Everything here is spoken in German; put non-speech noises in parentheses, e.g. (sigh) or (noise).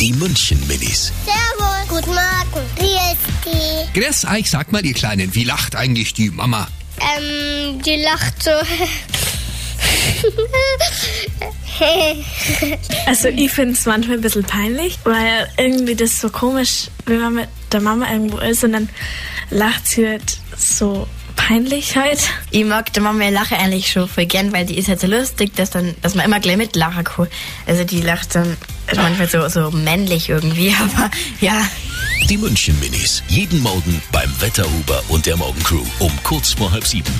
Die München Minis. Servus. Guten Morgen. Wie ist die? Grüß euch, sag mal, ihr Kleinen, wie lacht eigentlich die Mama? Ähm, die lacht so. Also ich finde es manchmal ein bisschen peinlich, weil irgendwie das so komisch, wenn man mit der Mama irgendwo ist und dann lacht sie halt so peinlich halt. Ich mag der Mama Lache eigentlich schon voll gern, weil die ist halt so lustig, dass, dann, dass man immer gleich mitlachen kann. Also die lacht dann manchmal so, so männlich irgendwie, (laughs) aber ja. Die München Minis. Jeden Morgen beim Wetterhuber und der Morgencrew um kurz vor halb sieben.